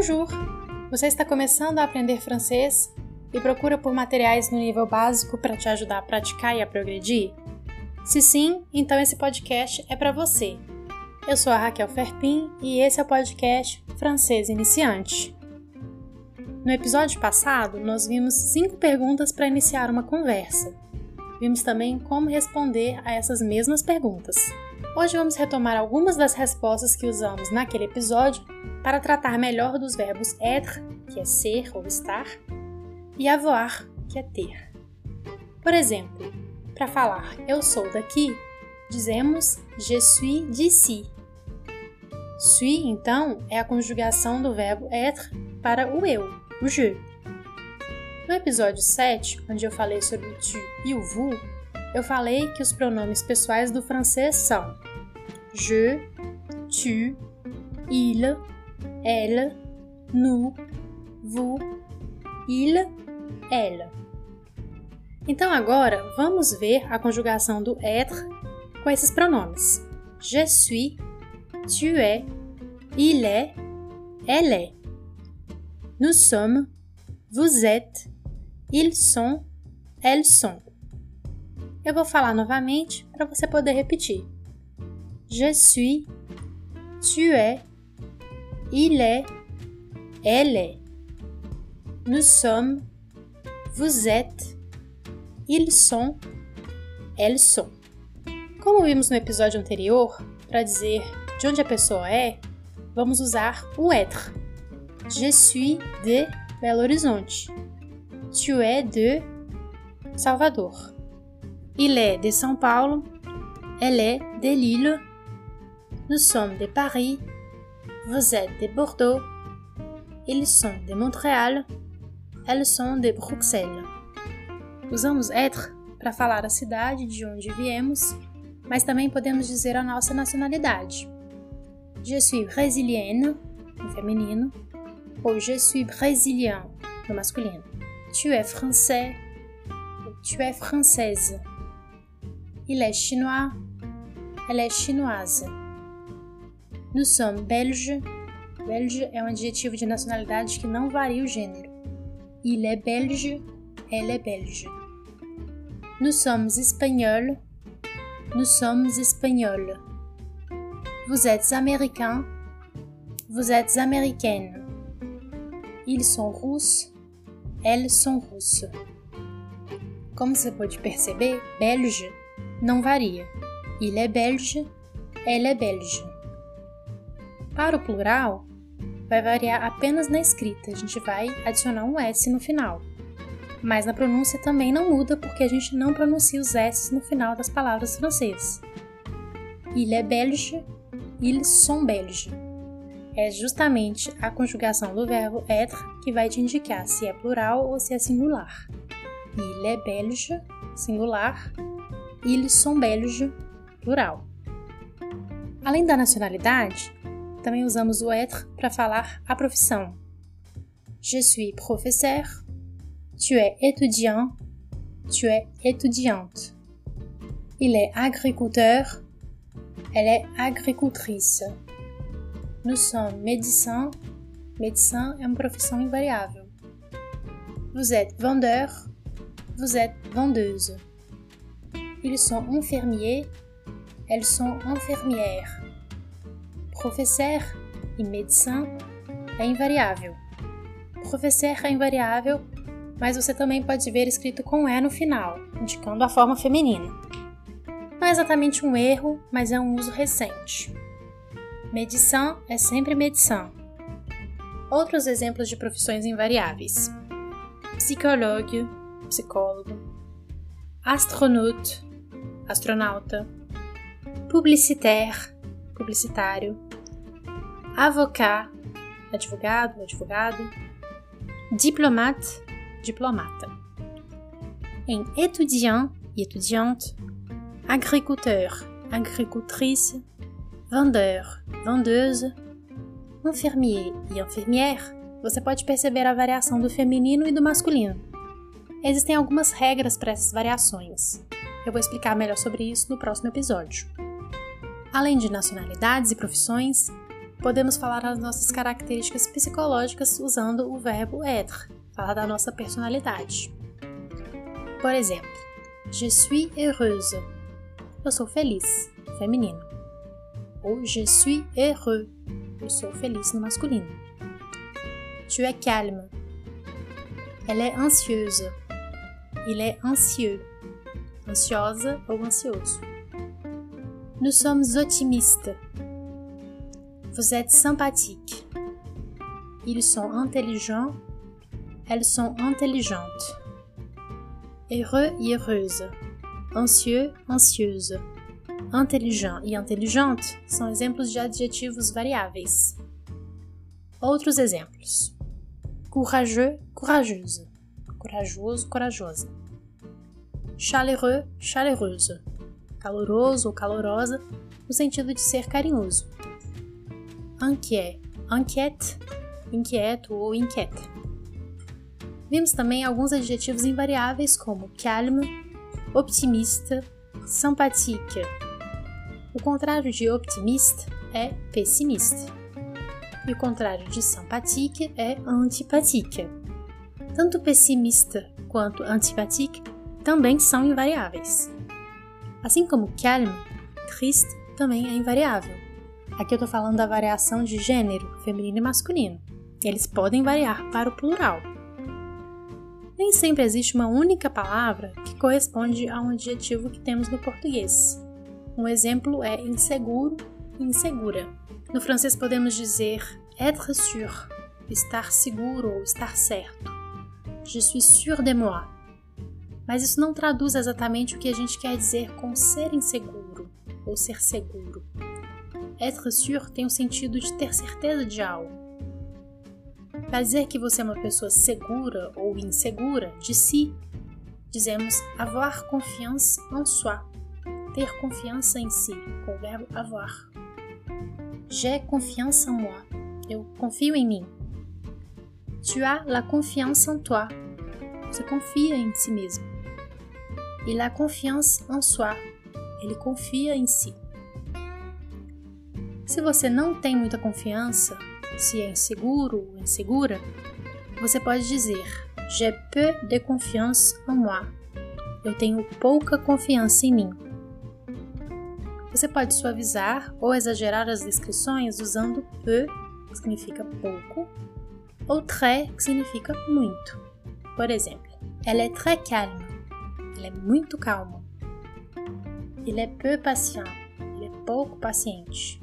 Bonjour! Você está começando a aprender francês e procura por materiais no nível básico para te ajudar a praticar e a progredir? Se sim, então esse podcast é para você. Eu sou a Raquel Ferpin e esse é o podcast Francês Iniciante. No episódio passado, nós vimos cinco perguntas para iniciar uma conversa. Vimos também como responder a essas mesmas perguntas. Hoje vamos retomar algumas das respostas que usamos naquele episódio para tratar melhor dos verbos être, que é ser ou estar, e avoir, que é ter. Por exemplo, para falar eu sou daqui, dizemos je suis d'ici. Suis, então, é a conjugação do verbo être para o eu, o je. No episódio 7, onde eu falei sobre o tu e o vous, eu falei que os pronomes pessoais do francês são je, tu, il, elle, nous, vous, il, elle. Então agora vamos ver a conjugação do être com esses pronomes. Je suis, tu es, il est, elle est. Nous sommes, vous êtes, ils sont, elles sont. Eu vou falar novamente para você poder repetir. Je suis, tu es, il est, elle est. Nous sommes, vous êtes, ils sont, elles sont. Como vimos no episódio anterior, para dizer de onde a pessoa é, vamos usar o être. Je suis de Belo Horizonte. Tu es de Salvador. Il est de São Paulo. Elle est de Lille. Nous sommes de Paris. Vous êtes de Bordeaux. Ils sont de Montréal. Elles sont de Bruxelles. Usamos être para falar a cidade de onde viemos, mas também podemos dizer a nossa nacionalidade. Je suis brésilienne, no feminino, ou je suis brésilien, no masculino. Tu es français, ou tu es française. Il est chinois, elle est chinoise. Nous sommes belges. Belge é um adjetivo de nacionalidade que não varia o gênero. Il est belge, elle est belge. Nous sommes espagnols. Nous sommes espagnols. Vous êtes américain. Vous êtes américaine. Ils sont russes. Elles sont russes. Como você pode perceber, belge não varia. Il est belge, elle est belge. Para o plural, vai variar apenas na escrita, a gente vai adicionar um S no final. Mas na pronúncia também não muda porque a gente não pronuncia os S no final das palavras francesas. Il est belge, ils sont belges. É justamente a conjugação do verbo être que vai te indicar se é plural ou se é singular. Il est belge, singular, ils sont belges, plural. Além da nacionalidade, também usamos o être para falar a profissão. Je suis professeur, tu es étudiant, tu es étudiante. Il est agriculteur, elle est agricultrice. Nous sommes médecins, médecin é uma profissão invariável. Vous êtes vendeur, vous êtes vendeuse. Ils sont infirmiers, elles sont infirmières. Professeur e médecin é invariável. Professeur é invariável, mas você também pode ver escrito com E no final, indicando a forma feminina. Não é exatamente um erro, mas é um uso recente. Médecin é sempre médecin. Outros exemplos de profissões invariáveis: psicólogo, psicólogo, astronaute, astronauta, publicitaire, publicitário, avocat, advogado, advogado, diplomate, diplomata. Em étudiant e étudiante, agriculteur, agricultrice, vendeur, vendeuse, infirmier e infirmière, você pode perceber a variação do feminino e do masculino. Existem algumas regras para essas variações. Eu vou explicar melhor sobre isso no próximo episódio. Além de nacionalidades e profissões, podemos falar as nossas características psicológicas usando o verbo être, falar da nossa personalidade. Por exemplo, je suis heureuse. Eu sou feliz, feminino. Ou je suis heureux. Eu sou feliz no masculino. Tu es calme. Elle est anxieuse. Il est anxieux. Ansiosa ou ansioso. Nous sommes optimistes. Vous êtes sympathique. Ils sont intelligents. Elles sont intelligentes. Heureux e heureuse. Ansieux, ansioso. Intelligent e intelligente são exemplos de adjetivos variáveis. Outros exemplos: courageux, courageuse, corajoso, corajosa. Chaleureux, chaleureuse, caloroso ou calorosa, no sentido de ser carinhoso. Inquiet, inquiète, inquieto ou inquieta. Vimos também alguns adjetivos invariáveis como calme, optimista, sympathique. O contrário de optimista é pessimista. E o contrário de sympathique é antipathique. Tanto pessimista quanto antipathique também são invariáveis. Assim como calme, triste também é invariável. Aqui eu estou falando da variação de gênero, feminino e masculino. Eles podem variar para o plural. Nem sempre existe uma única palavra que corresponde a um adjetivo que temos no português. Um exemplo é inseguro e insegura. No francês podemos dizer être sûr, estar seguro ou estar certo. Je suis sûr de moi. Mas isso não traduz exatamente o que a gente quer dizer com ser inseguro ou ser seguro. Être sûr tem o sentido de ter certeza de algo para dizer que você é uma pessoa segura ou insegura de si, dizemos avoir confiance en soi, ter confiança em si, com o verbo avoir. J'ai confiance en moi, eu confio em mim. Tu as la confiance en toi, você confia em si mesmo. Il a confiance en soi, ele confia em si. Se você não tem muita confiança, se é inseguro ou insegura, você pode dizer J'ai peu de confiance en moi. Eu tenho pouca confiança em mim. Você pode suavizar ou exagerar as descrições usando peu, que significa pouco, ou très, que significa muito. Por exemplo, Elle est très calme. Ela é muito calma. Il est peu patient. Ele é pouco paciente.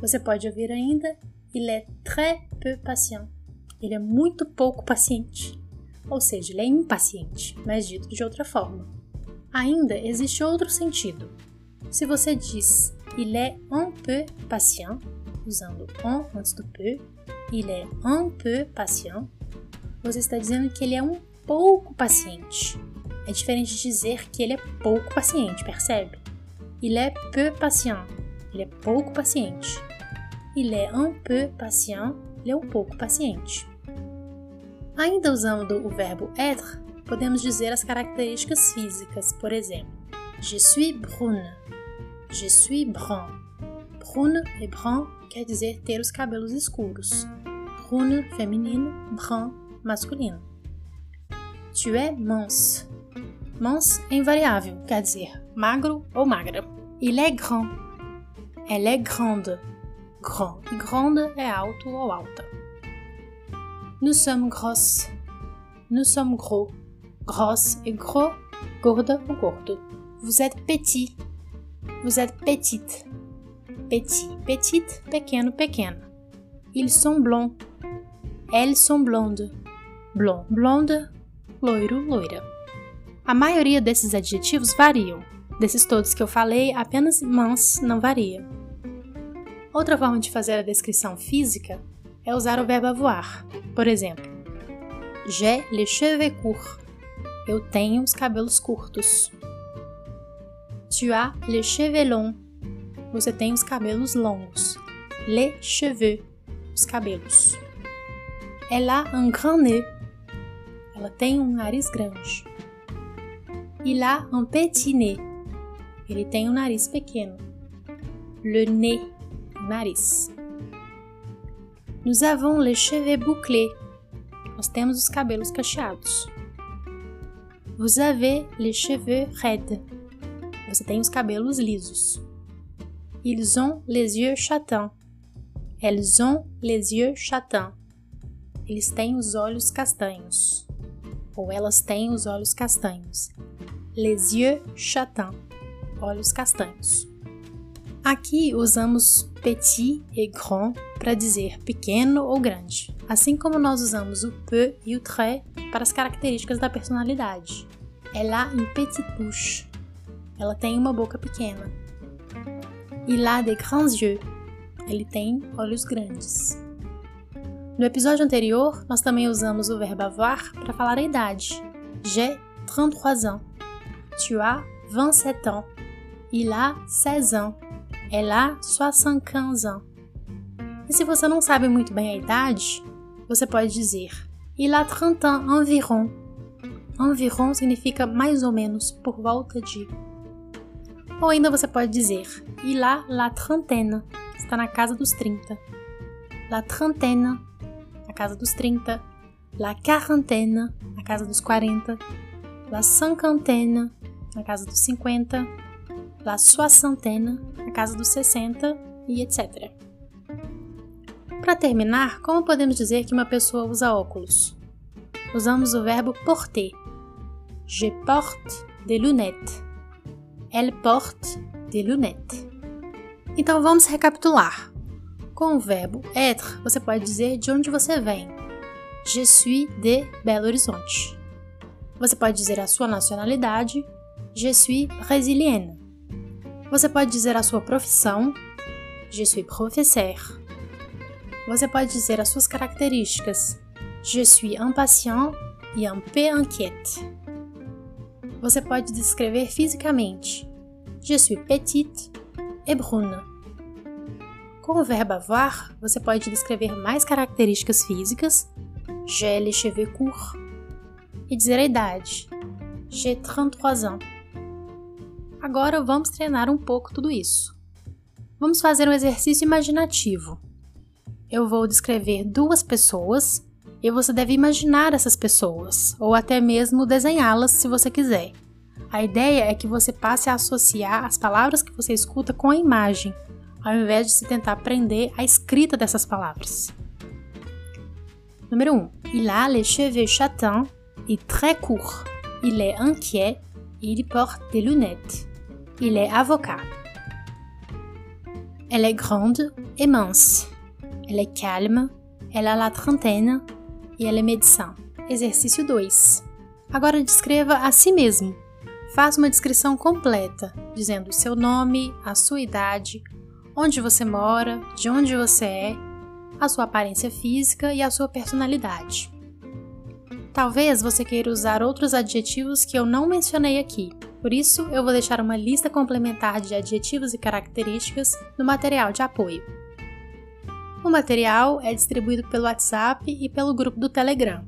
Você pode ouvir ainda Il est très peu patient. Ele é muito pouco paciente. Ou seja, ele é impaciente, mas dito de outra forma. Ainda existe outro sentido. Se você diz il est un peu patient, usando un antes do peu, il est un peu patient, você está dizendo que ele é um pouco paciente. É diferente de dizer que ele é pouco paciente, percebe? Il est peu patient. Ele é pouco paciente. Il est un peu patient, ele é um pouco paciente. Ainda usando o verbo être, podemos dizer as características físicas, por exemplo, Je suis brune, Je suis brun. Brune e brun quer dizer ter os cabelos escuros. Brune, feminino, brun, masculino. Tu es mince. Mince invariável, quer dizer magro ou magra. Il est grand. Elle est grande grand. E grande é alto ou alta. Nous sommes grosses. Nous sommes gros. Grosse et gros, gorda ou gordo. Vous êtes petit. Vous êtes petite. Petit, petite, pequeno, pequena. Ils sont blonds. Elles sont blondes. Blond, blonde, loiro, loira. A maioria desses adjetivos variam. Desses todos que eu falei, apenas mans não varia. Outra forma de fazer a descrição física é usar o verbo avoir. Por exemplo, j'ai les cheveux courts. Eu tenho os cabelos curtos. Tu as les cheveux longs. Você tem os cabelos longos. Les cheveux, os cabelos. Elle a un grand nez. Ela tem um nariz grande. Il a un petit nez. Ele tem um nariz pequeno. Le nez nariz. Nous avons les cheveux bouclés. Nós temos os cabelos cacheados. Vous avez les cheveux raides. Você tem os cabelos lisos. Ils ont les yeux châtains. Elles ont les yeux châtains. Eles têm os olhos castanhos. Ou elas têm os olhos castanhos. Les yeux châtains. Olhos castanhos. Aqui usamos petit e grand para dizer pequeno ou grande, assim como nós usamos o peu e o très para as características da personalidade. Elle a une petite bouche. Ela tem uma boca pequena. Il a de grands yeux. Ele tem olhos grandes. No episódio anterior, nós também usamos o verbo avoir para falar a idade. J'ai 33 ans. Tu as 27 ans. Il a 16 ans. Elle a 75 ans. E se você não sabe muito bem a idade, você pode dizer Il a 30 ans environ. Environ significa mais ou menos, por volta de. Ou ainda você pode dizer Il a la trentaine. Está na casa dos 30. La trentaine, na casa dos 30. La quarantaine, na casa dos 40. La cinquantaine, na casa dos 50 la soixantaine, na casa dos 60 e etc. Para terminar, como podemos dizer que uma pessoa usa óculos? Usamos o verbo porter. Je porte des lunettes. Elle porte des lunettes. Então vamos recapitular. Com o verbo être, você pode dizer de onde você vem. Je suis de Belo Horizonte. Você pode dizer a sua nacionalidade. Je suis brésilienne. Você pode dizer a sua profissão, Je suis professeur. Você pode dizer as suas características, Je suis impatient e un peu inquiète. Você pode descrever fisicamente, Je suis petite et brune. Com o verbo avoir, você pode descrever mais características físicas, J'ai les cheveux courts, e dizer a idade, J'ai 33 ans. Agora vamos treinar um pouco tudo isso. Vamos fazer um exercício imaginativo. Eu vou descrever duas pessoas e você deve imaginar essas pessoas, ou até mesmo desenhá-las se você quiser. A ideia é que você passe a associar as palavras que você escuta com a imagem, ao invés de se tentar aprender a escrita dessas palavras. Número 1. Um, il a les cheveux châtains et très courts. Il est inquiet et il porte des lunettes. Il est avocat. Elle est grande et mince. Elle est calme. Elle a la trentaine e ela é médecin. Exercício 2. Agora descreva a si mesmo. Faça uma descrição completa, dizendo seu nome, a sua idade, onde você mora, de onde você é, a sua aparência física e a sua personalidade. Talvez você queira usar outros adjetivos que eu não mencionei aqui, por isso, eu vou deixar uma lista complementar de adjetivos e características no material de apoio. O material é distribuído pelo WhatsApp e pelo grupo do Telegram.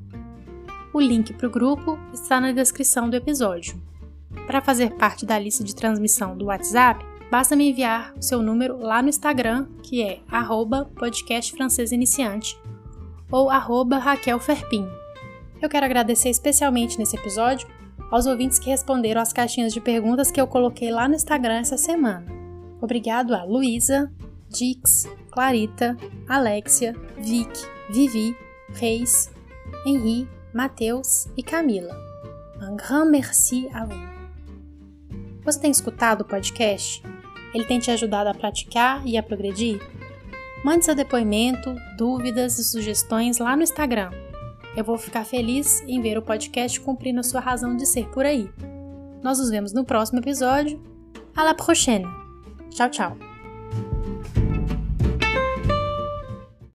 O link para o grupo está na descrição do episódio. Para fazer parte da lista de transmissão do WhatsApp, basta me enviar o seu número lá no Instagram, que é @podcastfrancesiniciante ou @raquelferpin. Eu quero agradecer especialmente nesse episódio aos ouvintes que responderam às caixinhas de perguntas que eu coloquei lá no Instagram essa semana. Obrigado a Luísa, Dix, Clarita, Alexia, Vic, Vivi, Reis, Henri, Matheus e Camila. Un grand merci à vous. Você tem escutado o podcast? Ele tem te ajudado a praticar e a progredir? Mande seu depoimento, dúvidas e sugestões lá no Instagram eu vou ficar feliz em ver o podcast cumprindo a sua razão de ser por aí. Nós nos vemos no próximo episódio. À la prochaine! Tchau, tchau!